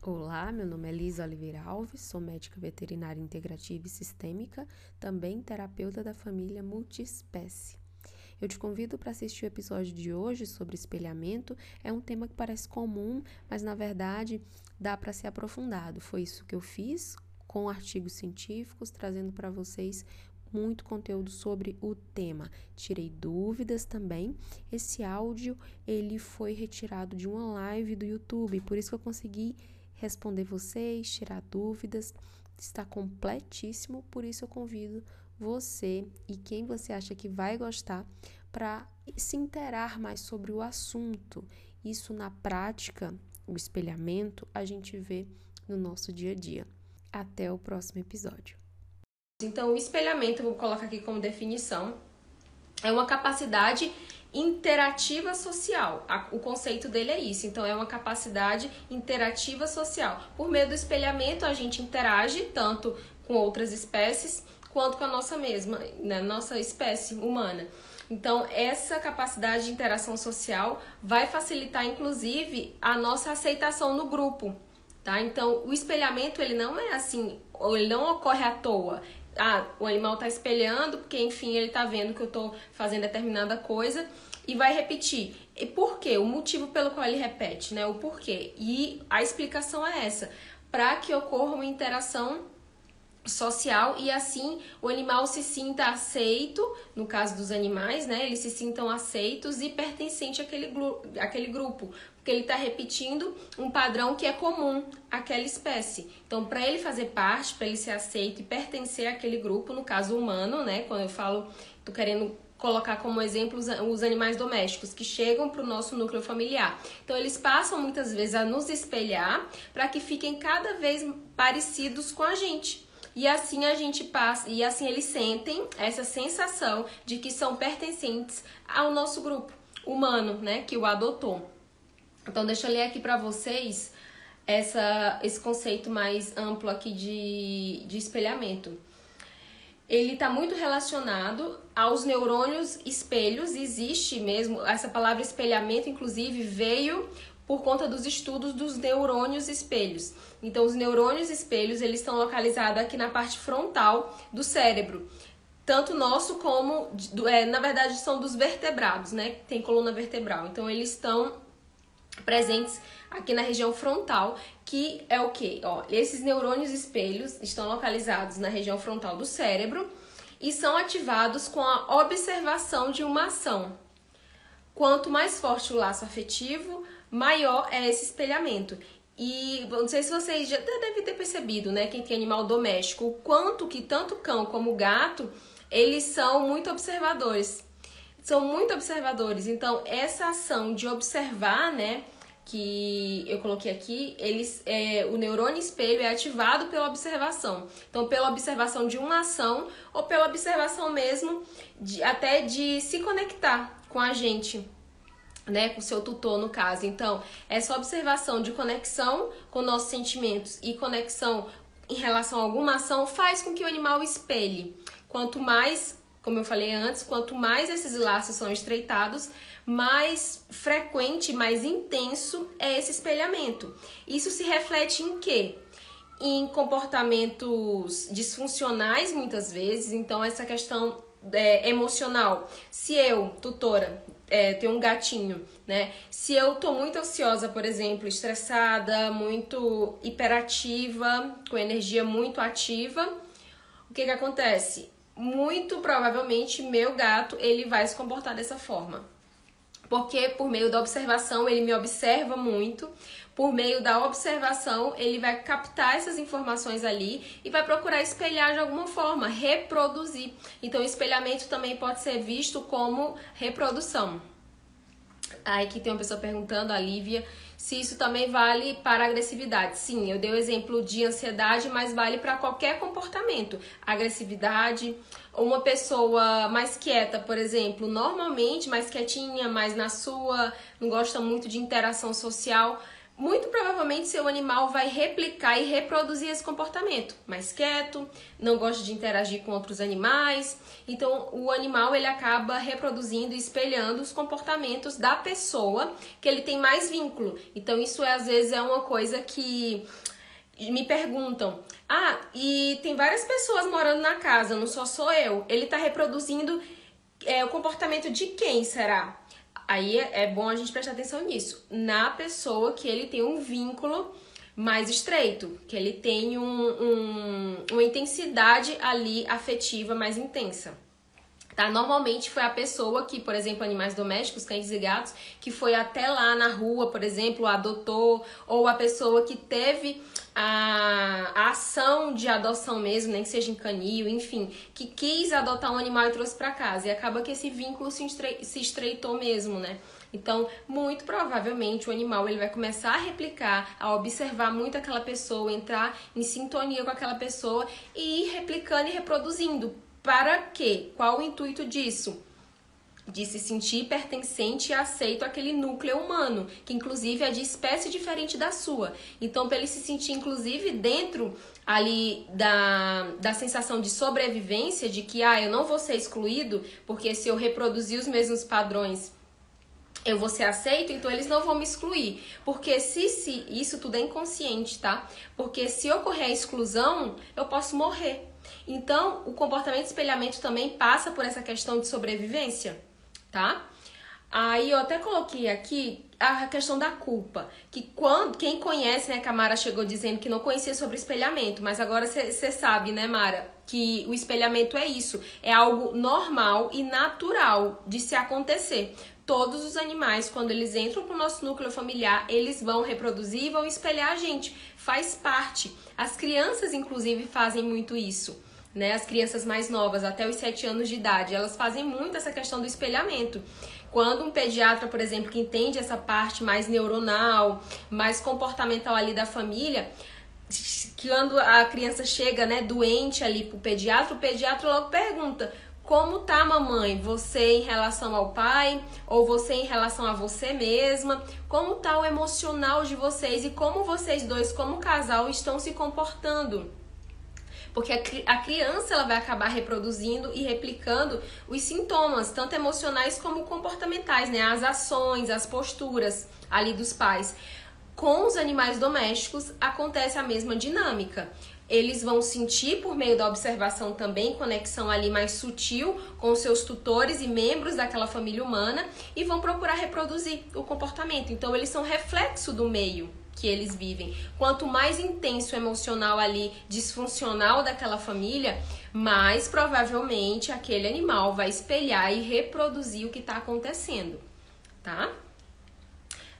Olá, meu nome é Lisa Oliveira Alves, sou médica veterinária integrativa e sistêmica, também terapeuta da família multiespécie. Eu te convido para assistir o episódio de hoje sobre espelhamento. É um tema que parece comum, mas na verdade dá para ser aprofundado. Foi isso que eu fiz com artigos científicos, trazendo para vocês muito conteúdo sobre o tema. Tirei dúvidas também. Esse áudio ele foi retirado de uma live do YouTube, por isso que eu consegui responder vocês, tirar dúvidas. Está completíssimo, por isso eu convido você e quem você acha que vai gostar para se interar mais sobre o assunto. Isso na prática, o espelhamento, a gente vê no nosso dia a dia. Até o próximo episódio. Então, o espelhamento, vou colocar aqui como definição, é uma capacidade interativa social. O conceito dele é isso. Então, é uma capacidade interativa social. Por meio do espelhamento, a gente interage tanto com outras espécies quanto com a nossa mesma, né, nossa espécie humana. Então, essa capacidade de interação social vai facilitar, inclusive, a nossa aceitação no grupo, tá? Então, o espelhamento, ele não é assim, ele não ocorre à toa. Ah, o animal está espelhando, porque, enfim, ele está vendo que eu estou fazendo determinada coisa e vai repetir. E por quê? O motivo pelo qual ele repete, né? O porquê. E a explicação é essa. Para que ocorra uma interação social e assim o animal se sinta aceito, no caso dos animais, né? Eles se sintam aceitos e pertencente àquele, àquele grupo, porque ele está repetindo um padrão que é comum àquela espécie. Então, para ele fazer parte, para ele ser aceito e pertencer àquele grupo, no caso humano, né? Quando eu falo, tô querendo colocar como exemplo os, animais domésticos que chegam para o nosso núcleo familiar. Então, eles passam muitas vezes a nos espelhar para que fiquem cada vez parecidos com a gente. E assim a gente passa, e assim eles sentem essa sensação de que são pertencentes ao nosso grupo humano, né, que o adotou. Então, deixa eu ler aqui para vocês essa, esse conceito mais amplo aqui de, de espelhamento. Ele está muito relacionado aos neurônios espelhos, existe mesmo, essa palavra espelhamento, inclusive, veio por conta dos estudos dos neurônios espelhos. Então, os neurônios espelhos, eles estão localizados aqui na parte frontal do cérebro. Tanto nosso como, é, na verdade, são dos vertebrados, né? Tem coluna vertebral. Então, eles estão presentes aqui na região frontal, que é o que? Ó, esses neurônios espelhos estão localizados na região frontal do cérebro e são ativados com a observação de uma ação. Quanto mais forte o laço afetivo, maior é esse espelhamento. E não sei se vocês já devem ter percebido, né, quem tem animal doméstico, o quanto que tanto cão como gato, eles são muito observadores. São muito observadores. Então, essa ação de observar, né, que eu coloquei aqui, eles, é, o neurônio espelho é ativado pela observação. Então, pela observação de uma ação ou pela observação mesmo de, até de se conectar com a gente né, com seu tutor no caso. Então, essa observação de conexão com nossos sentimentos e conexão em relação a alguma ação faz com que o animal espelhe. Quanto mais, como eu falei antes, quanto mais esses laços são estreitados, mais frequente, mais intenso é esse espelhamento. Isso se reflete em quê? Em comportamentos disfuncionais muitas vezes, então essa questão é, emocional. Se eu, tutora, é, ter um gatinho, né? Se eu tô muito ansiosa, por exemplo, estressada, muito hiperativa, com energia muito ativa, o que que acontece? Muito provavelmente meu gato ele vai se comportar dessa forma. Porque por meio da observação ele me observa muito, por meio da observação, ele vai captar essas informações ali e vai procurar espelhar de alguma forma, reproduzir. Então, espelhamento também pode ser visto como reprodução. Aí aqui tem uma pessoa perguntando, a Lívia, se isso também vale para agressividade. Sim, eu dei o exemplo de ansiedade, mas vale para qualquer comportamento. Agressividade, uma pessoa mais quieta, por exemplo, normalmente mais quietinha, mais na sua, não gosta muito de interação social muito provavelmente seu animal vai replicar e reproduzir esse comportamento. Mais quieto, não gosta de interagir com outros animais. Então, o animal ele acaba reproduzindo e espelhando os comportamentos da pessoa que ele tem mais vínculo. Então, isso é, às vezes é uma coisa que me perguntam: "Ah, e tem várias pessoas morando na casa, não só sou eu. Ele está reproduzindo é, o comportamento de quem será?" Aí é bom a gente prestar atenção nisso. Na pessoa que ele tem um vínculo mais estreito, que ele tem um, um, uma intensidade ali afetiva mais intensa. Tá? Normalmente foi a pessoa que, por exemplo, animais domésticos, cães e gatos, que foi até lá na rua, por exemplo, adotou, ou a pessoa que teve a, a ação de adoção mesmo, nem que seja em canil, enfim, que quis adotar um animal e trouxe para casa. E acaba que esse vínculo se, estre, se estreitou mesmo, né? Então, muito provavelmente o animal ele vai começar a replicar, a observar muito aquela pessoa, entrar em sintonia com aquela pessoa e ir replicando e reproduzindo. Para quê? Qual o intuito disso? de se sentir pertencente e aceito àquele núcleo humano, que inclusive é de espécie diferente da sua. Então, para ele se sentir, inclusive, dentro ali da, da sensação de sobrevivência, de que, ah, eu não vou ser excluído, porque se eu reproduzir os mesmos padrões, eu vou ser aceito, então eles não vão me excluir. Porque se, se isso tudo é inconsciente, tá? Porque se ocorrer a exclusão, eu posso morrer. Então, o comportamento espelhamento também passa por essa questão de sobrevivência tá? Aí eu até coloquei aqui a questão da culpa, que quando quem conhece, né, que a Mara chegou dizendo que não conhecia sobre espelhamento, mas agora você sabe, né, Mara, que o espelhamento é isso, é algo normal e natural de se acontecer. Todos os animais, quando eles entram para o nosso núcleo familiar, eles vão reproduzir e vão espelhar a gente. Faz parte. As crianças, inclusive, fazem muito isso né? As crianças mais novas, até os 7 anos de idade, elas fazem muito essa questão do espelhamento. Quando um pediatra, por exemplo, que entende essa parte mais neuronal, mais comportamental ali da família, quando a criança chega, né, doente ali pro pediatra, o pediatra logo pergunta: como tá, mamãe? Você em relação ao pai ou você em relação a você mesma? Como tá o emocional de vocês e como vocês dois, como casal, estão se comportando? Porque a, a criança ela vai acabar reproduzindo e replicando os sintomas, tanto emocionais como comportamentais, né? As ações, as posturas ali dos pais. Com os animais domésticos acontece a mesma dinâmica. Eles vão sentir por meio da observação também conexão ali mais sutil com seus tutores e membros daquela família humana e vão procurar reproduzir o comportamento. Então eles são reflexo do meio que eles vivem. Quanto mais intenso o emocional ali disfuncional daquela família, mais provavelmente aquele animal vai espelhar e reproduzir o que está acontecendo, tá?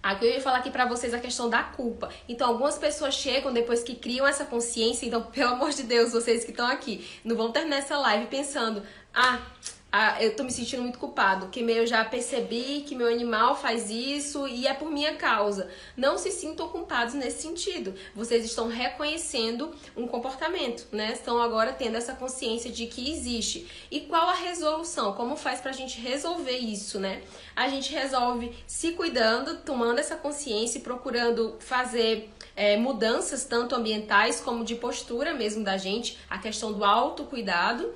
Aqui eu ia falar aqui para vocês a questão da culpa. Então, algumas pessoas chegam depois que criam essa consciência, então, pelo amor de Deus, vocês que estão aqui, não vão terminar essa live pensando: "Ah, ah, eu tô me sentindo muito culpado, que eu já percebi que meu animal faz isso e é por minha causa. Não se sintam culpados nesse sentido. Vocês estão reconhecendo um comportamento, né? Estão agora tendo essa consciência de que existe. E qual a resolução? Como faz pra gente resolver isso, né? A gente resolve se cuidando, tomando essa consciência e procurando fazer é, mudanças tanto ambientais como de postura mesmo da gente, a questão do autocuidado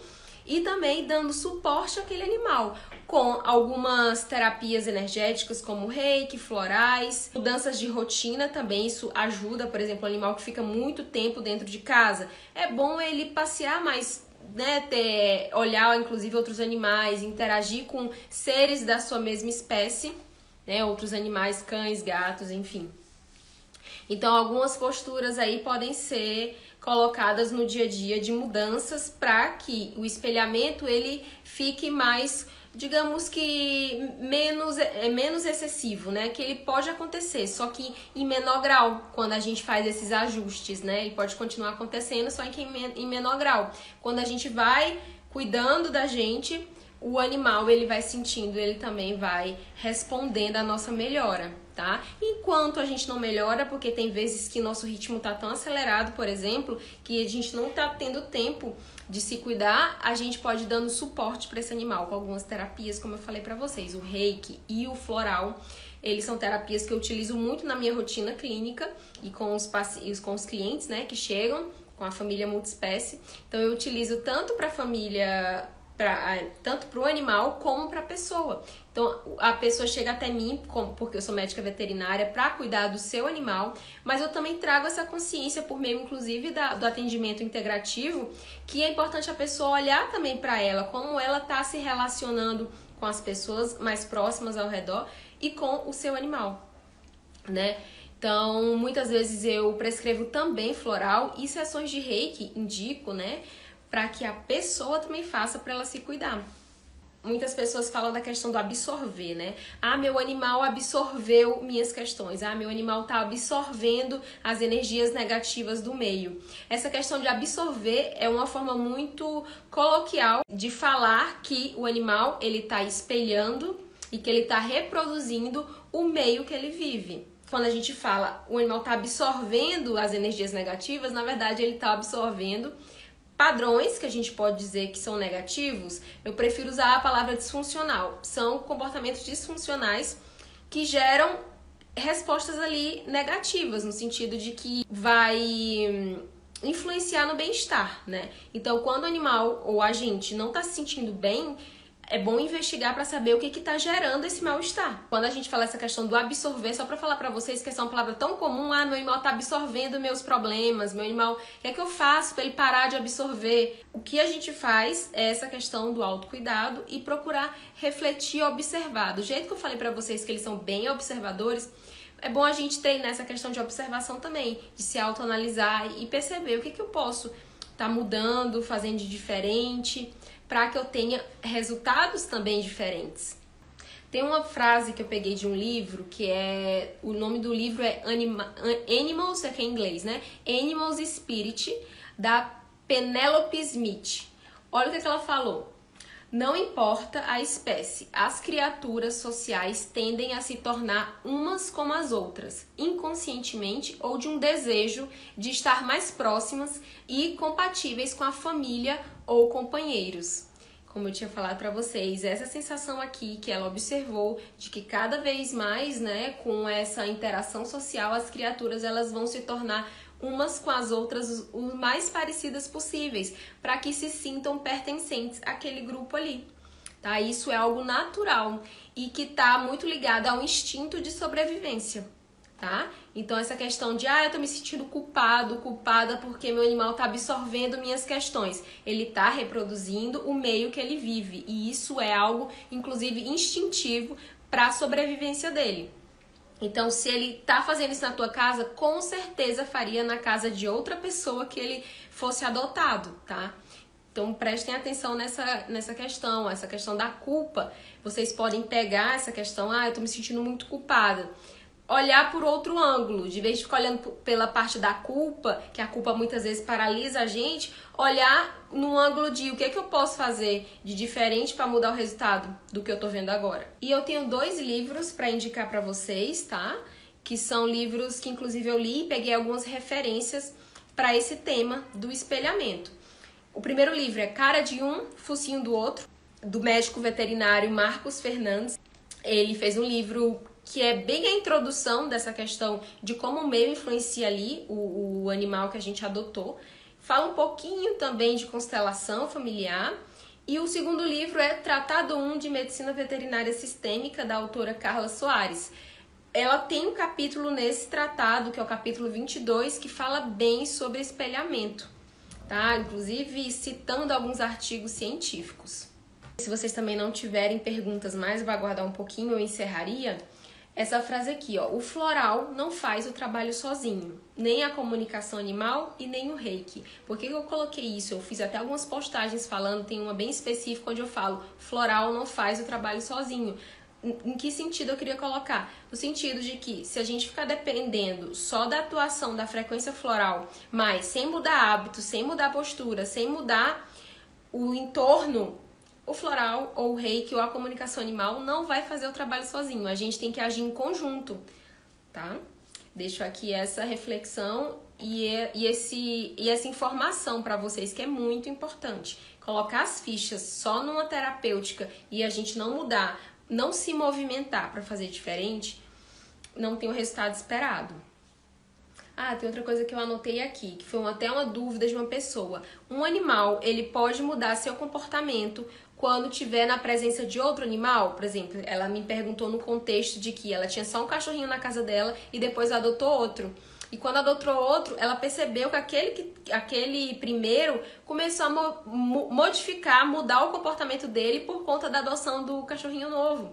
e também dando suporte àquele animal com algumas terapias energéticas como reiki, florais, mudanças de rotina também isso ajuda, por exemplo, o animal que fica muito tempo dentro de casa, é bom ele passear mais né, ter, olhar inclusive outros animais, interagir com seres da sua mesma espécie, né, outros animais, cães, gatos, enfim. Então, algumas posturas aí podem ser colocadas no dia a dia de mudanças para que o espelhamento ele fique mais digamos que menos é menos excessivo, né? Que ele pode acontecer, só que em menor grau quando a gente faz esses ajustes, né? Ele pode continuar acontecendo, só que em menor grau. Quando a gente vai cuidando da gente, o animal ele vai sentindo, ele também vai respondendo à nossa melhora tá? Enquanto a gente não melhora, porque tem vezes que nosso ritmo tá tão acelerado, por exemplo, que a gente não tá tendo tempo de se cuidar, a gente pode ir dando suporte para esse animal com algumas terapias, como eu falei para vocês, o reiki e o floral, Eles são terapias que eu utilizo muito na minha rotina clínica e com os, com os clientes, né, que chegam com a família multiespécie. Então eu utilizo tanto para família pra, tanto para o animal como para a pessoa. Então a pessoa chega até mim, porque eu sou médica veterinária, para cuidar do seu animal, mas eu também trago essa consciência por meio, inclusive, da, do atendimento integrativo, que é importante a pessoa olhar também para ela, como ela está se relacionando com as pessoas mais próximas ao redor e com o seu animal, né? Então, muitas vezes eu prescrevo também floral e sessões de reiki, indico, né? Para que a pessoa também faça para ela se cuidar. Muitas pessoas falam da questão do absorver, né? Ah, meu animal absorveu minhas questões. Ah, meu animal está absorvendo as energias negativas do meio. Essa questão de absorver é uma forma muito coloquial de falar que o animal ele está espelhando e que ele está reproduzindo o meio que ele vive quando a gente fala o animal está absorvendo as energias negativas, na verdade ele está absorvendo padrões que a gente pode dizer que são negativos, eu prefiro usar a palavra disfuncional. São comportamentos disfuncionais que geram respostas ali negativas, no sentido de que vai hum, influenciar no bem-estar, né? Então, quando o animal ou a gente não está se sentindo bem, é bom investigar para saber o que está gerando esse mal-estar. Quando a gente fala essa questão do absorver, só para falar para vocês que essa é uma palavra tão comum, ah, meu animal está absorvendo meus problemas, meu animal, o que é que eu faço para ele parar de absorver? O que a gente faz é essa questão do autocuidado e procurar refletir observar. Do jeito que eu falei para vocês que eles são bem observadores, é bom a gente ter nessa questão de observação também, de se autoanalisar e perceber o que, que eu posso estar tá mudando, fazendo de diferente para que eu tenha resultados também diferentes. Tem uma frase que eu peguei de um livro que é. O nome do livro é Anima, Animals, é é em inglês, né? Animals Spirit, da Penelope Smith. Olha o que, é que ela falou. Não importa a espécie, as criaturas sociais tendem a se tornar umas como as outras, inconscientemente ou de um desejo de estar mais próximas e compatíveis com a família ou companheiros. Como eu tinha falado para vocês, essa sensação aqui que ela observou de que cada vez mais, né, com essa interação social, as criaturas elas vão se tornar umas com as outras o mais parecidas possíveis, para que se sintam pertencentes àquele grupo ali. Tá? Isso é algo natural e que está muito ligado ao instinto de sobrevivência tá? Então essa questão de ah, eu tô me sentindo culpado, culpada porque meu animal tá absorvendo minhas questões. Ele tá reproduzindo o meio que ele vive e isso é algo inclusive instintivo para a sobrevivência dele. Então, se ele tá fazendo isso na tua casa, com certeza faria na casa de outra pessoa que ele fosse adotado, tá? Então prestem atenção nessa, nessa questão, essa questão da culpa. Vocês podem pegar essa questão, ah, eu tô me sentindo muito culpada olhar por outro ângulo, de vez de ficar olhando pela parte da culpa, que a culpa muitas vezes paralisa a gente, olhar no ângulo de o que, é que eu posso fazer de diferente para mudar o resultado do que eu tô vendo agora. E eu tenho dois livros para indicar para vocês, tá? Que são livros que inclusive eu li e peguei algumas referências para esse tema do espelhamento. O primeiro livro é Cara de um, Focinho do Outro, do médico veterinário Marcos Fernandes. Ele fez um livro que é bem a introdução dessa questão de como o meio influencia ali o, o animal que a gente adotou. Fala um pouquinho também de constelação familiar. E o segundo livro é Tratado 1 de Medicina Veterinária Sistêmica, da autora Carla Soares. Ela tem um capítulo nesse tratado, que é o capítulo 22, que fala bem sobre espelhamento, tá? Inclusive citando alguns artigos científicos. Se vocês também não tiverem perguntas mais, eu vou aguardar um pouquinho, eu encerraria essa frase aqui, ó. O floral não faz o trabalho sozinho, nem a comunicação animal e nem o reiki. Por que eu coloquei isso? Eu fiz até algumas postagens falando, tem uma bem específica onde eu falo: floral não faz o trabalho sozinho. Em que sentido eu queria colocar? No sentido de que se a gente ficar dependendo só da atuação da frequência floral, mas sem mudar hábito, sem mudar postura, sem mudar o entorno o floral ou o reiki ou a comunicação animal não vai fazer o trabalho sozinho. A gente tem que agir em conjunto, tá? Deixo aqui essa reflexão e, e, esse, e essa informação para vocês que é muito importante. Colocar as fichas só numa terapêutica e a gente não mudar, não se movimentar para fazer diferente, não tem o resultado esperado. Ah, tem outra coisa que eu anotei aqui, que foi até uma dúvida de uma pessoa. Um animal, ele pode mudar seu comportamento quando tiver na presença de outro animal? Por exemplo, ela me perguntou no contexto de que ela tinha só um cachorrinho na casa dela e depois adotou outro. E quando adotou outro, ela percebeu que aquele, que, aquele primeiro começou a mo modificar, mudar o comportamento dele por conta da adoção do cachorrinho novo.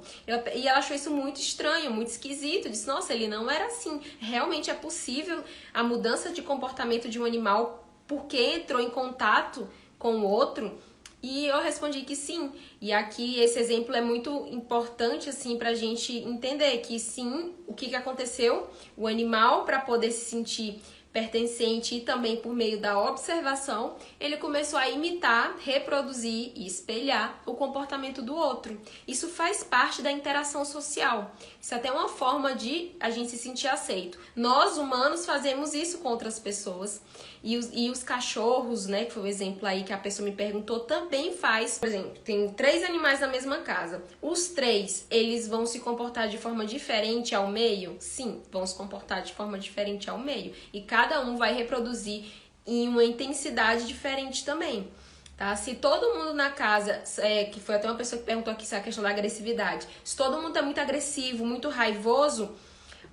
E ela achou isso muito estranho, muito esquisito. Disse: Nossa, ele não era assim. Realmente é possível a mudança de comportamento de um animal porque entrou em contato com o outro. E eu respondi que sim. E aqui esse exemplo é muito importante assim para a gente entender que sim, o que, que aconteceu, o animal para poder se sentir pertencente e também por meio da observação, ele começou a imitar, reproduzir e espelhar o comportamento do outro. Isso faz parte da interação social. Isso é até uma forma de a gente se sentir aceito. Nós humanos fazemos isso com outras pessoas. E os, e os cachorros, né, que foi o exemplo aí que a pessoa me perguntou, também faz. Por exemplo, tem três animais na mesma casa. Os três, eles vão se comportar de forma diferente ao meio? Sim, vão se comportar de forma diferente ao meio. E cada um vai reproduzir em uma intensidade diferente também. Tá? Se todo mundo na casa, é, que foi até uma pessoa que perguntou aqui é a questão da agressividade, se todo mundo é muito agressivo, muito raivoso,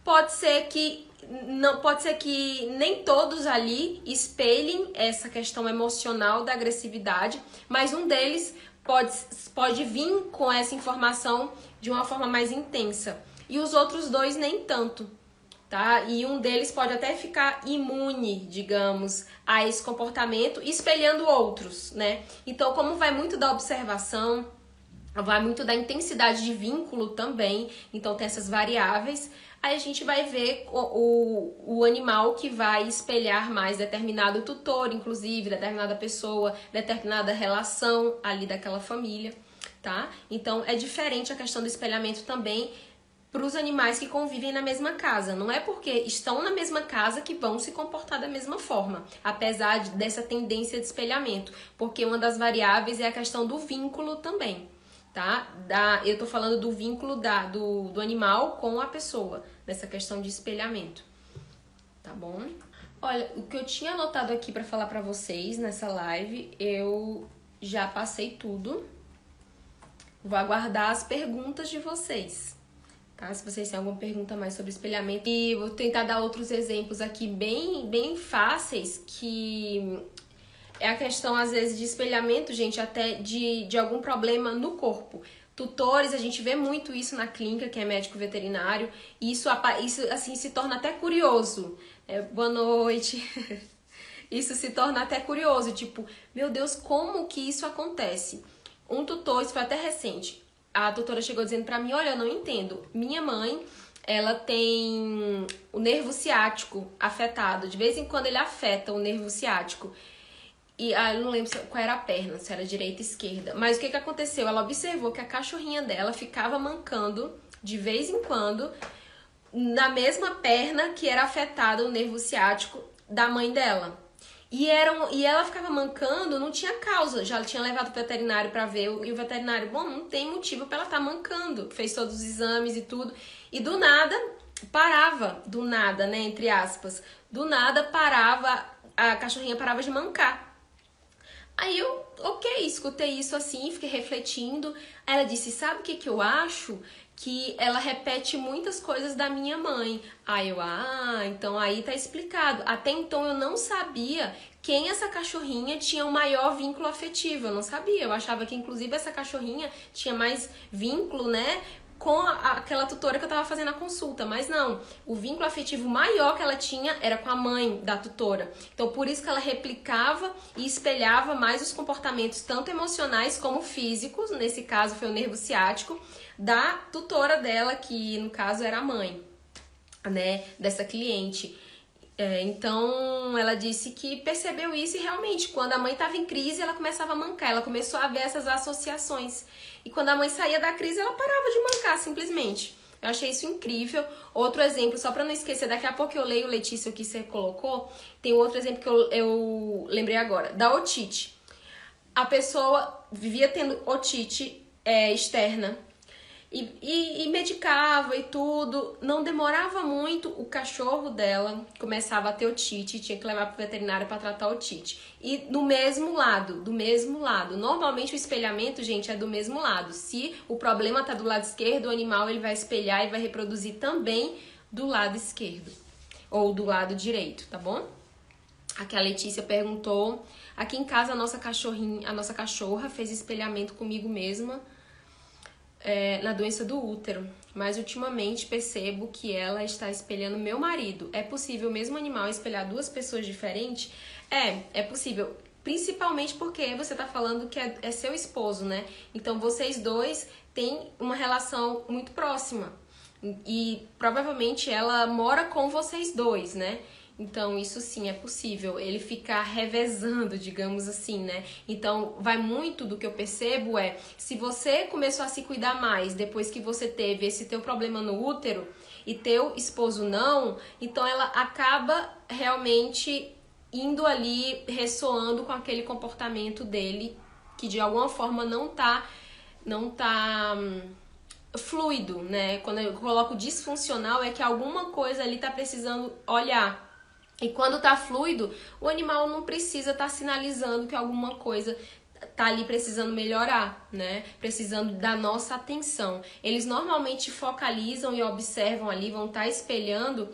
pode ser que não pode ser que nem todos ali espelhem essa questão emocional da agressividade, mas um deles pode, pode vir com essa informação de uma forma mais intensa e os outros dois nem tanto, tá? E um deles pode até ficar imune, digamos, a esse comportamento, espelhando outros, né? Então, como vai muito da observação, vai muito da intensidade de vínculo também, então tem essas variáveis aí a gente vai ver o, o, o, animal que vai espelhar mais determinado tutor, inclusive, determinada pessoa, determinada relação ali daquela família, tá? Então é diferente a questão do espelhamento também para os animais que convivem na mesma casa. Não é porque estão na mesma casa que vão se comportar da mesma forma, apesar de, dessa tendência de espelhamento, porque uma das variáveis é a questão do vínculo também tá? Da, eu tô falando do vínculo da, do, do animal com a pessoa, nessa questão de espelhamento, tá bom? Olha, o que eu tinha anotado aqui para falar para vocês nessa live, eu já passei tudo. Vou aguardar as perguntas de vocês, tá? Se vocês têm alguma pergunta mais sobre espelhamento. E vou tentar dar outros exemplos aqui bem, bem fáceis que é a questão, às vezes, de espelhamento, gente, até de, de algum problema no corpo. Tutores, a gente vê muito isso na clínica, que é médico veterinário, e isso, isso assim, se torna até curioso. É, boa noite. isso se torna até curioso, tipo, meu Deus, como que isso acontece? Um tutor, isso foi até recente, a tutora chegou dizendo para mim, olha, eu não entendo, minha mãe, ela tem o nervo ciático afetado, de vez em quando ele afeta o nervo ciático. E ah, eu não lembro qual era a perna, se era direita ou esquerda. Mas o que, que aconteceu? Ela observou que a cachorrinha dela ficava mancando de vez em quando na mesma perna que era afetada o nervo ciático da mãe dela. E, era um, e ela ficava mancando, não tinha causa. Já tinha levado o veterinário para ver. E o veterinário, bom, não tem motivo para ela estar tá mancando. Fez todos os exames e tudo. E do nada, parava. Do nada, né? Entre aspas. Do nada parava, a cachorrinha parava de mancar. Aí eu, ok, escutei isso assim, fiquei refletindo. Ela disse: Sabe o que, que eu acho? Que ela repete muitas coisas da minha mãe. Aí eu, ah, então aí tá explicado. Até então eu não sabia quem essa cachorrinha tinha o maior vínculo afetivo. Eu não sabia. Eu achava que, inclusive, essa cachorrinha tinha mais vínculo, né? Com a, aquela tutora que eu tava fazendo a consulta, mas não, o vínculo afetivo maior que ela tinha era com a mãe da tutora. Então, por isso que ela replicava e espelhava mais os comportamentos, tanto emocionais como físicos, nesse caso foi o nervo ciático, da tutora dela, que no caso era a mãe, né, dessa cliente. É, então ela disse que percebeu isso e realmente, quando a mãe estava em crise, ela começava a mancar, ela começou a ver essas associações. E quando a mãe saía da crise, ela parava de mancar simplesmente. Eu achei isso incrível. Outro exemplo, só para não esquecer, daqui a pouco eu leio, Letícia, o que você colocou. Tem outro exemplo que eu, eu lembrei agora, da otite. A pessoa vivia tendo otite é, externa e, e, e, medicava e tudo. Não demorava muito, o cachorro dela começava a ter otite, tinha que levar para o veterinário para tratar otite. E do mesmo lado, do mesmo lado. Normalmente o espelhamento, gente, é do mesmo lado. Se o problema está do lado esquerdo, o animal ele vai espelhar e vai reproduzir também do lado esquerdo ou do lado direito, tá bom? Aqui a Letícia perguntou. Aqui em casa a nossa cachorrinha, a nossa cachorra fez espelhamento comigo mesma é, na doença do útero, mas ultimamente percebo que ela está espelhando meu marido. É possível o mesmo animal espelhar duas pessoas diferentes? É, é possível. Principalmente porque você está falando que é, é seu esposo, né? Então vocês dois têm uma relação muito próxima. E provavelmente ela mora com vocês dois, né? Então, isso sim é possível, ele ficar revezando, digamos assim, né? Então, vai muito do que eu percebo é, se você começou a se cuidar mais depois que você teve esse teu problema no útero e teu esposo não, então ela acaba realmente indo ali ressoando com aquele comportamento dele que de alguma forma não tá não tá hum, fluido, né? Quando eu coloco disfuncional é que alguma coisa ali tá precisando olhar e quando tá fluido, o animal não precisa estar tá sinalizando que alguma coisa tá ali precisando melhorar, né? Precisando da nossa atenção. Eles normalmente focalizam e observam ali, vão estar tá espelhando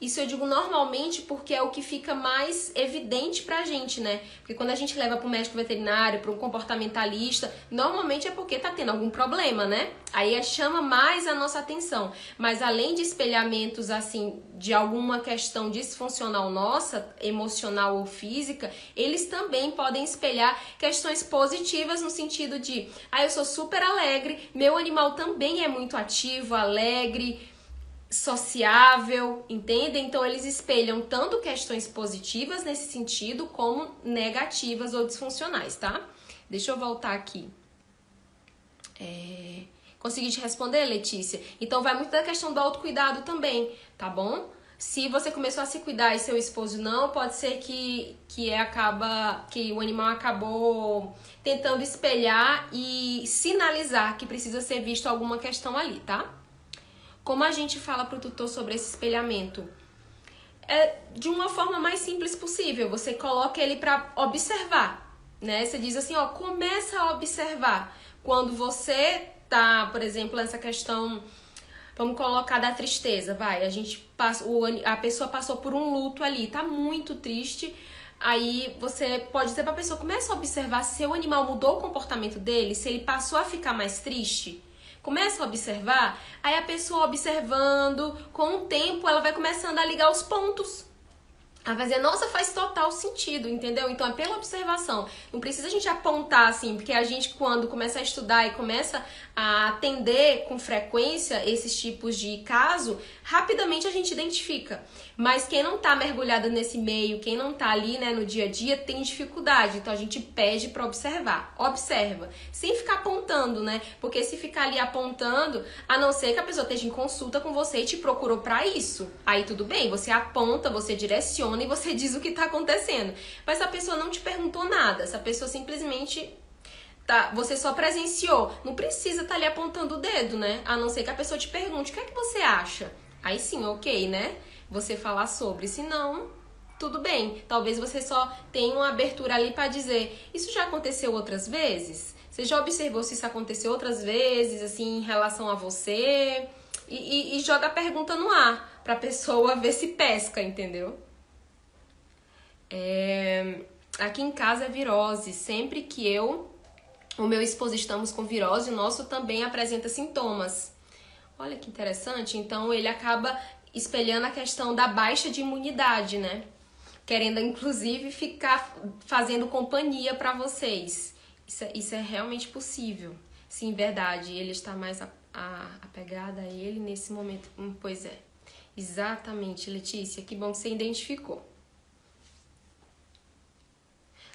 isso eu digo normalmente porque é o que fica mais evidente pra gente, né? Porque quando a gente leva pro médico veterinário, para um comportamentalista, normalmente é porque tá tendo algum problema, né? Aí é, chama mais a nossa atenção. Mas além de espelhamentos assim de alguma questão disfuncional nossa, emocional ou física, eles também podem espelhar questões positivas no sentido de, ah, eu sou super alegre, meu animal também é muito ativo, alegre, sociável, entende? Então eles espelham tanto questões positivas nesse sentido como negativas ou disfuncionais, tá? Deixa eu voltar aqui. É... Consegui te responder, Letícia? Então vai muito da questão do autocuidado também, tá bom? Se você começou a se cuidar e seu esposo não, pode ser que, que é, acaba que o animal acabou tentando espelhar e sinalizar que precisa ser visto alguma questão ali, tá? Como a gente fala para o tutor sobre esse espelhamento? É de uma forma mais simples possível. Você coloca ele para observar, né? Você diz assim, ó, começa a observar. Quando você tá, por exemplo, nessa questão, vamos colocar da tristeza, vai. A gente passa, a pessoa passou por um luto ali, tá muito triste. Aí você pode dizer para a pessoa, começa a observar se o animal mudou o comportamento dele, se ele passou a ficar mais triste começa a observar, aí a pessoa observando, com o tempo ela vai começando a ligar os pontos a fazer, nossa, faz total sentido, entendeu? Então é pela observação. Não precisa a gente apontar assim, porque a gente, quando começa a estudar e começa a atender com frequência esses tipos de caso, rapidamente a gente identifica. Mas quem não tá mergulhada nesse meio, quem não tá ali, né, no dia a dia, tem dificuldade. Então a gente pede para observar. Observa, sem ficar apontando, né? Porque se ficar ali apontando, a não ser que a pessoa esteja em consulta com você e te procurou para isso, aí tudo bem, você aponta, você direciona e você diz o que está acontecendo. Mas a pessoa não te perguntou nada, essa pessoa simplesmente tá, você só presenciou, não precisa estar tá ali apontando o dedo, né? A não ser que a pessoa te pergunte, o que é que você acha? Aí sim, ok, né? Você falar sobre, se não, tudo bem. Talvez você só tenha uma abertura ali para dizer, isso já aconteceu outras vezes? Você já observou se isso aconteceu outras vezes, assim, em relação a você? E, e, e joga a pergunta no ar, pra pessoa ver se pesca, entendeu? É, aqui em casa é virose. Sempre que eu, o meu esposo estamos com virose, o nosso também apresenta sintomas. Olha que interessante. Então ele acaba espelhando a questão da baixa de imunidade, né? Querendo inclusive ficar fazendo companhia para vocês. Isso é, isso é, realmente possível. Sim, verdade. Ele está mais a, a, apegada a ele nesse momento. Hum, pois é. Exatamente, Letícia. Que bom que você identificou.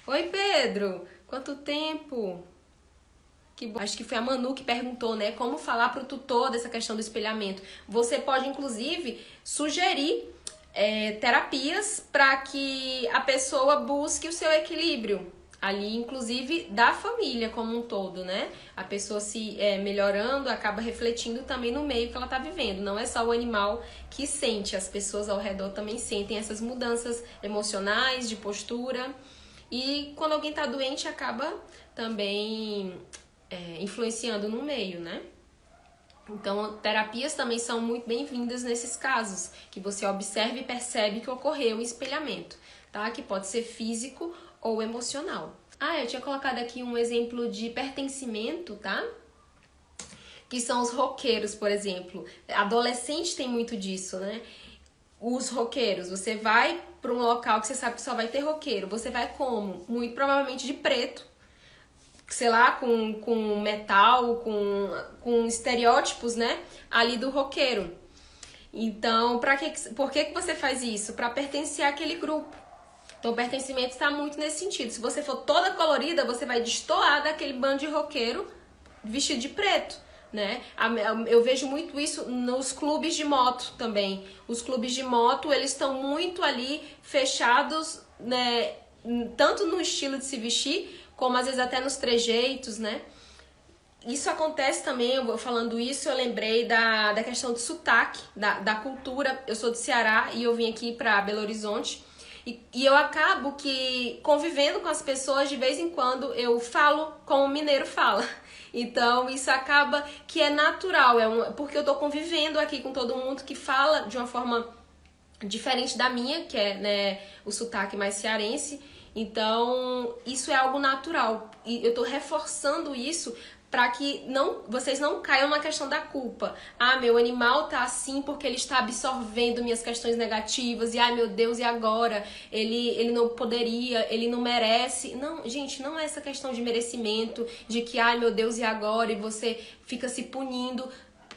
Oi, Pedro! Quanto tempo? Que. Acho que foi a Manu que perguntou, né? Como falar para o tutor dessa questão do espelhamento. Você pode, inclusive, sugerir é, terapias para que a pessoa busque o seu equilíbrio ali, inclusive da família como um todo, né? A pessoa se é, melhorando acaba refletindo também no meio que ela está vivendo. Não é só o animal que sente, as pessoas ao redor também sentem essas mudanças emocionais, de postura. E quando alguém está doente, acaba também é, influenciando no meio, né? Então, terapias também são muito bem-vindas nesses casos, que você observa e percebe que ocorreu um espelhamento, tá? Que pode ser físico ou emocional. Ah, eu tinha colocado aqui um exemplo de pertencimento, tá? Que são os roqueiros, por exemplo. Adolescente tem muito disso, né? Os roqueiros, você vai para um local que você sabe que só vai ter roqueiro. Você vai como? Muito provavelmente de preto, sei lá, com, com metal, com, com estereótipos, né? Ali do roqueiro. Então, pra que, por que, que você faz isso? Para pertencer àquele grupo. Então, o pertencimento está muito nesse sentido. Se você for toda colorida, você vai destoar daquele bando de roqueiro vestido de preto. Né? Eu vejo muito isso nos clubes de moto também. Os clubes de moto, eles estão muito ali fechados, né? Tanto no estilo de se vestir, como às vezes até nos trejeitos, né? Isso acontece também, eu falando isso, eu lembrei da, da questão do sotaque, da, da cultura. Eu sou do Ceará e eu vim aqui para Belo Horizonte. E, e, eu acabo que convivendo com as pessoas, de vez em quando eu falo como o mineiro fala. Então isso acaba que é natural, é um, porque eu tô convivendo aqui com todo mundo que fala de uma forma diferente da minha, que é né, o sotaque mais cearense. Então, isso é algo natural. E eu tô reforçando isso para que não vocês não caiam na questão da culpa. Ah, meu animal tá assim porque ele está absorvendo minhas questões negativas e ai meu Deus, e agora? Ele ele não poderia, ele não merece. Não, gente, não é essa questão de merecimento, de que ai meu Deus, e agora? E você fica se punindo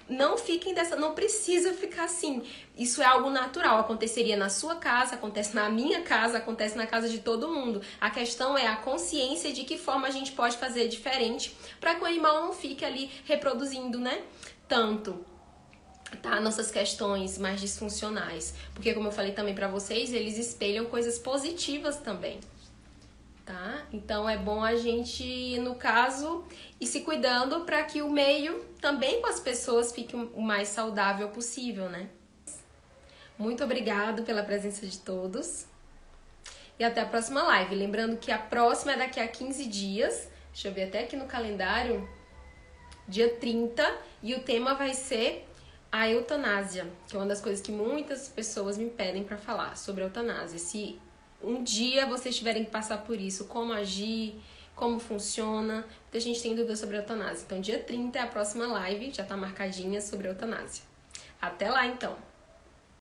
não fiquem dessa, não precisa ficar assim. Isso é algo natural, aconteceria na sua casa, acontece na minha casa, acontece na casa de todo mundo. A questão é a consciência de que forma a gente pode fazer diferente para que o animal não fique ali reproduzindo, né? Tanto tá nossas questões mais disfuncionais, porque como eu falei também para vocês, eles espelham coisas positivas também tá? Então é bom a gente, no caso, ir se cuidando para que o meio também com as pessoas fique o mais saudável possível, né? Muito obrigado pela presença de todos. E até a próxima live. Lembrando que a próxima é daqui a 15 dias. Deixa eu ver até aqui no calendário. Dia 30. E o tema vai ser a eutanásia, que é uma das coisas que muitas pessoas me pedem para falar sobre a eutanásia. Se um dia vocês tiverem que passar por isso, como agir, como funciona, porque a gente tem dúvidas sobre a eutanásia. Então, dia 30 é a próxima live, já tá marcadinha sobre a eutanásia. Até lá, então!